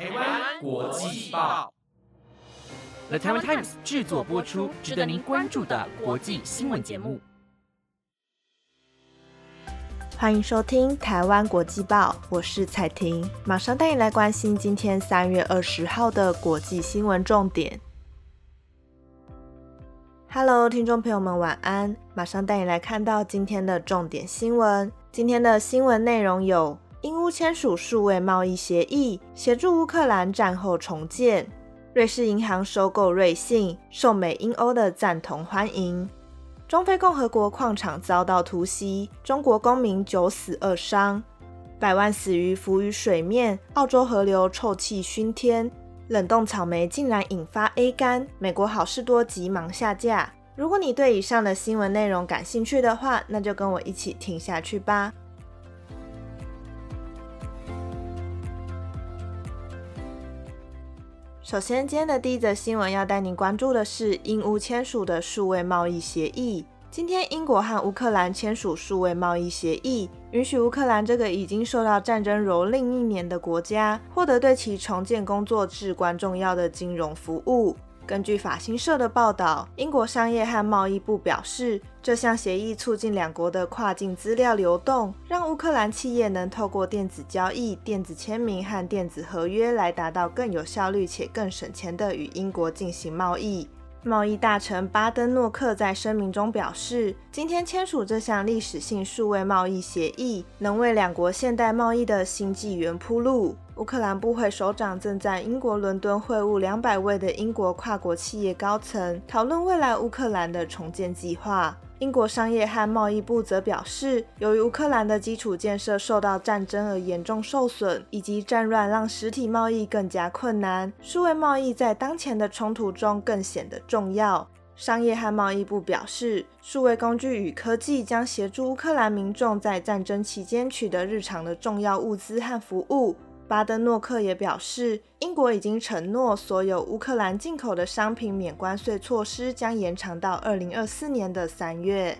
台湾国际报，The Taiwan Times 制作播出，值得您关注的国际新闻节目。欢迎收听台湾国际报，我是彩婷，马上带你来关心今天三月二十号的国际新闻重点。Hello，听众朋友们，晚安！马上带你来看到今天的重点新闻。今天的新闻内容有：英乌签署数位贸易协议，协助乌克兰战后重建；瑞士银行收购瑞信，受美英欧的赞同欢迎。中非共和国矿场遭到突袭，中国公民九死二伤，百万死鱼浮于水面。澳洲河流臭气熏天，冷冻草莓竟然引发 A 肝。美国好事多急忙下架。如果你对以上的新闻内容感兴趣的话，那就跟我一起听下去吧。首先，今天的第一则新闻要带您关注的是英乌签署的数位贸易协议。今天，英国和乌克兰签署数位贸易协议，允许乌克兰这个已经受到战争蹂躏一年的国家，获得对其重建工作至关重要的金融服务。根据法新社的报道，英国商业和贸易部表示，这项协议促进两国的跨境资料流动，让乌克兰企业能透过电子交易、电子签名和电子合约来达到更有效率且更省钱的与英国进行贸易。贸易大臣巴登诺克在声明中表示，今天签署这项历史性数位贸易协议，能为两国现代贸易的新纪元铺路。乌克兰部会首长正在英国伦敦会晤两百位的英国跨国企业高层，讨论未来乌克兰的重建计划。英国商业和贸易部则表示，由于乌克兰的基础建设受到战争而严重受损，以及战乱让实体贸易更加困难，数位贸易在当前的冲突中更显得重要。商业和贸易部表示，数位工具与科技将协助乌克兰民众在战争期间取得日常的重要物资和服务。巴登诺克也表示，英国已经承诺，所有乌克兰进口的商品免关税措施将延长到二零二四年的三月。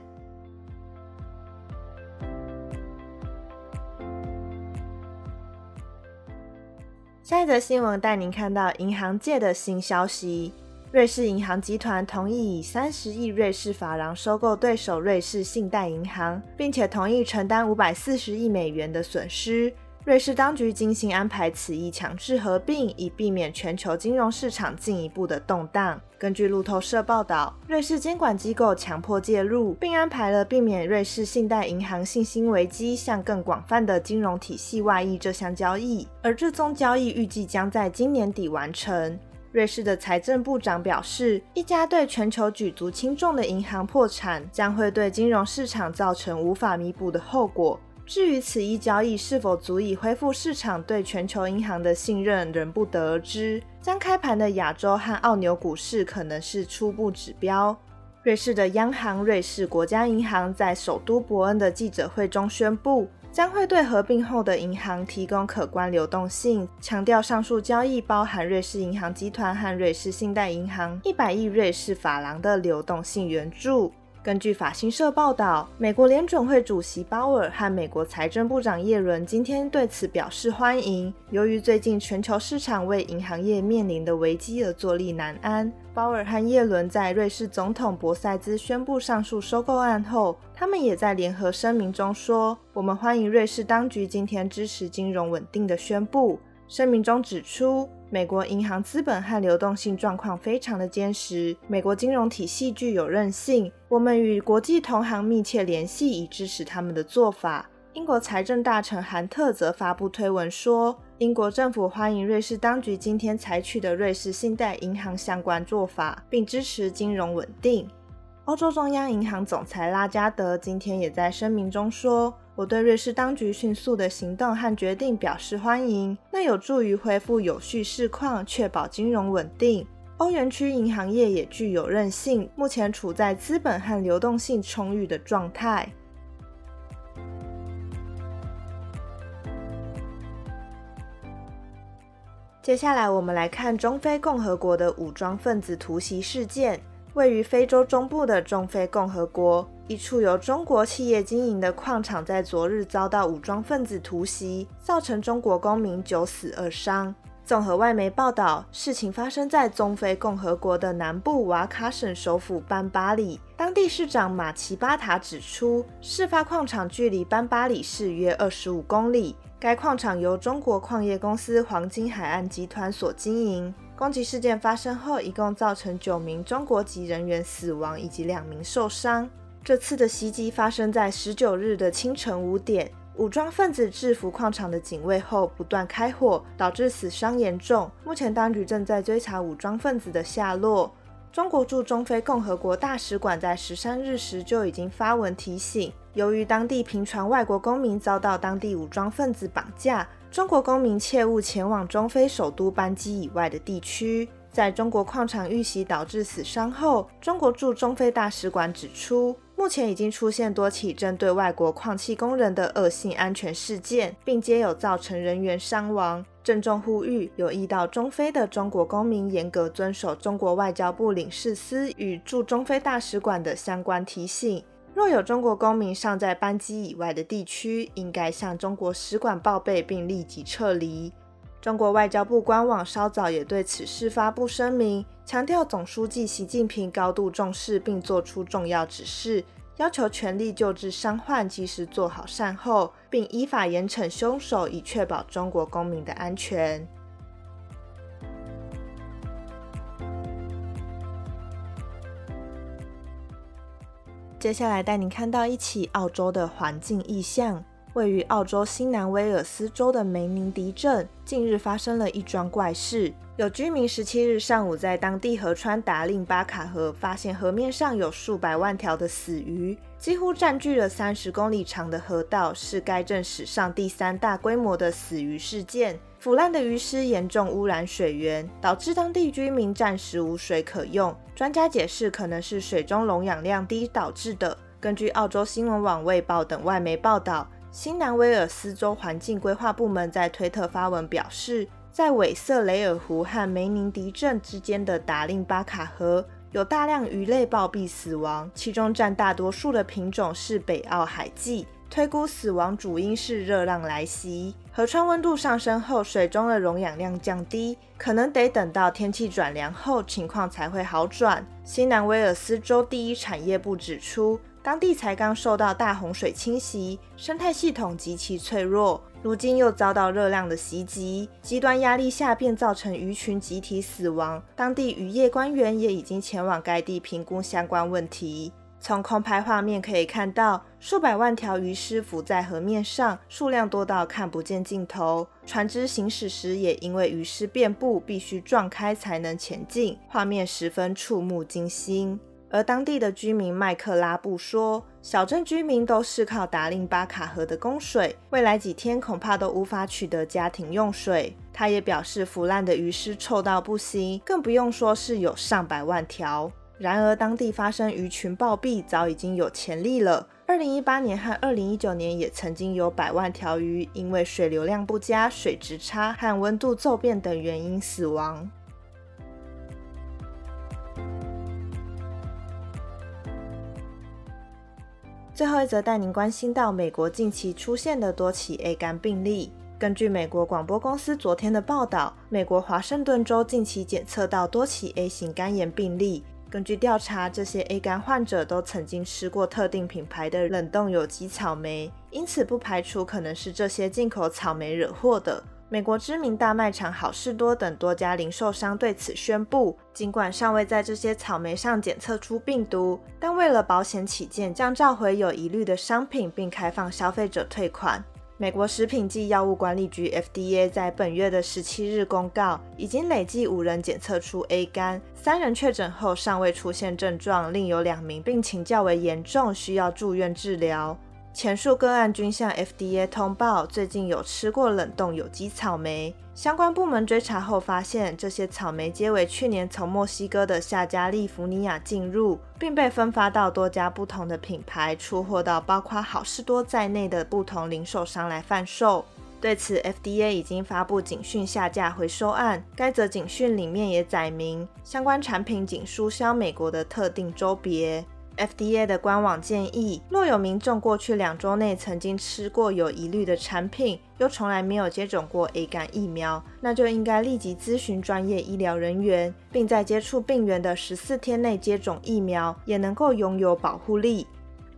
下一则新闻带您看到银行界的新消息：瑞士银行集团同意以三十亿瑞士法郎收购对手瑞士信贷银行，并且同意承担五百四十亿美元的损失。瑞士当局精心安排此一强制合并，以避免全球金融市场进一步的动荡。根据路透社报道，瑞士监管机构强迫介入，并安排了避免瑞士信贷银行信心危机向更广泛的金融体系外溢这项交易。而这宗交易预计将在今年底完成。瑞士的财政部长表示，一家对全球举足轻重的银行破产，将会对金融市场造成无法弥补的后果。至于此一交易是否足以恢复市场对全球银行的信任，仍不得而知。将开盘的亚洲和澳纽股市可能是初步指标。瑞士的央行瑞士国家银行在首都伯恩的记者会中宣布，将会对合并后的银行提供可观流动性，强调上述交易包含瑞士银行集团和瑞士信贷银行一百亿瑞士法郎的流动性援助。根据法新社报道，美国联准会主席鲍尔和美国财政部长耶伦今天对此表示欢迎。由于最近全球市场为银行业面临的危机而坐立难安，鲍尔和耶伦在瑞士总统博塞兹宣布上述收购案后，他们也在联合声明中说：“我们欢迎瑞士当局今天支持金融稳定的宣布。”声明中指出。美国银行资本和流动性状况非常的坚实，美国金融体系具有韧性。我们与国际同行密切联系，以支持他们的做法。英国财政大臣韩特则发布推文说，英国政府欢迎瑞士当局今天采取的瑞士信贷银行相关做法，并支持金融稳定。欧洲中央银行总裁拉加德今天也在声明中说。我对瑞士当局迅速的行动和决定表示欢迎，那有助于恢复有序市况，确保金融稳定。欧元区银行业也具有韧性，目前处在资本和流动性充裕的状态。接下来，我们来看中非共和国的武装分子突袭事件。位于非洲中部的中非共和国，一处由中国企业经营的矿场，在昨日遭到武装分子突袭，造成中国公民九死二伤。综合外媒报道，事情发生在中非共和国的南部瓦卡省首府班巴里。当地市长马奇巴塔指出，事发矿场距离班巴里市约二十五公里。该矿场由中国矿业公司黄金海岸集团所经营。攻击事件发生后，一共造成九名中国籍人员死亡以及两名受伤。这次的袭击发生在十九日的清晨五点。武装分子制服矿场的警卫后，不断开火，导致死伤严重。目前当局正在追查武装分子的下落。中国驻中非共和国大使馆在十三日时就已经发文提醒，由于当地频传外国公民遭到当地武装分子绑架，中国公民切勿前往中非首都班机以外的地区。在中国矿场遇袭导致死伤后，中国驻中非大使馆指出。目前已经出现多起针对外国矿气工人的恶性安全事件，并皆有造成人员伤亡。郑重呼吁有意到中非的中国公民严格遵守中国外交部领事司与驻中非大使馆的相关提醒。若有中国公民尚在班机以外的地区，应该向中国使馆报备并立即撤离。中国外交部官网稍早也对此事发布声明，强调总书记习近平高度重视，并作出重要指示，要求全力救治伤患，及时做好善后，并依法严惩凶手，以确保中国公民的安全。接下来带您看到一起澳洲的环境意象。位于澳洲新南威尔斯州的梅宁迪镇，近日发生了一桩怪事。有居民十七日上午在当地河川达令巴卡河发现河面上有数百万条的死鱼，几乎占据了三十公里长的河道，是该镇史上第三大规模的死鱼事件。腐烂的鱼尸严重污染水源，导致当地居民暂时无水可用。专家解释，可能是水中溶氧量低导致的。根据澳洲新闻网、卫报等外媒报道。新南威尔斯州环境规划部门在推特发文表示，在韦瑟雷尔湖和梅宁迪镇之间的达令巴卡河有大量鱼类暴毙死亡，其中占大多数的品种是北澳海鲫。推估死亡主因是热浪来袭，河川温度上升后，水中的溶氧量降低，可能得等到天气转凉后，情况才会好转。新南威尔斯州第一产业部指出。当地才刚受到大洪水侵袭，生态系统极其脆弱，如今又遭到热量的袭击，极端压力下便造成鱼群集体死亡。当地渔业官员也已经前往该地评估相关问题。从空拍画面可以看到，数百万条鱼尸浮在河面上，数量多到看不见尽头。船只行驶时也因为鱼尸遍布，必须撞开才能前进，画面十分触目惊心。而当地的居民麦克拉布说，小镇居民都是靠达令巴卡河的供水，未来几天恐怕都无法取得家庭用水。他也表示，腐烂的鱼尸臭到不行，更不用说是有上百万条。然而，当地发生鱼群暴毙早已经有潜力了。二零一八年和二零一九年也曾经有百万条鱼因为水流量不佳、水质差和温度骤变等原因死亡。最后一则带您关心到美国近期出现的多起 A 肝病例。根据美国广播公司昨天的报道，美国华盛顿州近期检测到多起 A 型肝炎病例。根据调查，这些 A 肝患者都曾经吃过特定品牌的冷冻有机草莓，因此不排除可能是这些进口草莓惹祸的。美国知名大卖场好事多等多家零售商对此宣布，尽管尚未在这些草莓上检测出病毒，但为了保险起见，将召回有疑虑的商品，并开放消费者退款。美国食品及药物管理局 FDA 在本月的十七日公告，已经累计五人检测出 A 肝，三人确诊后尚未出现症状，另有两名病情较为严重，需要住院治疗。前述个案均向 FDA 通报，最近有吃过冷冻有机草莓。相关部门追查后发现，这些草莓皆为去年从墨西哥的夏加利福尼亚进入，并被分发到多家不同的品牌，出货到包括好事多在内的不同零售商来贩售。对此，FDA 已经发布警讯下架回收案。该则警讯里面也载明，相关产品仅输销美国的特定州别。FDA 的官网建议，若有民众过去两周内曾经吃过有疑虑的产品，又从来没有接种过 A 肝疫苗，那就应该立即咨询专业医疗人员，并在接触病源的十四天内接种疫苗，也能够拥有保护力。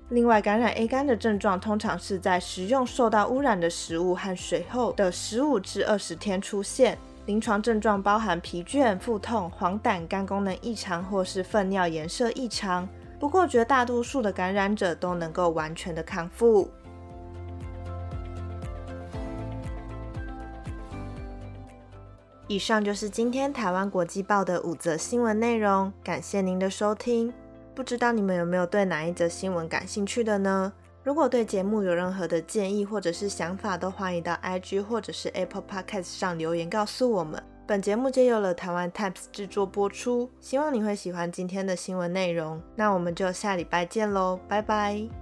另外，感染 A 肝的症状通常是在食用受到污染的食物和水后的十五至二十天出现。临床症状包含疲倦、腹痛、黄疸、肝功能异常或是粪尿颜色异常。不过，绝大多数的感染者都能够完全的康复。以上就是今天台湾国际报的五则新闻内容，感谢您的收听。不知道你们有没有对哪一则新闻感兴趣的呢？如果对节目有任何的建议或者是想法，都欢迎到 IG 或者是 Apple Podcast 上留言告诉我们。本节目皆由了台湾 Times 制作播出，希望你会喜欢今天的新闻内容。那我们就下礼拜见喽，拜拜。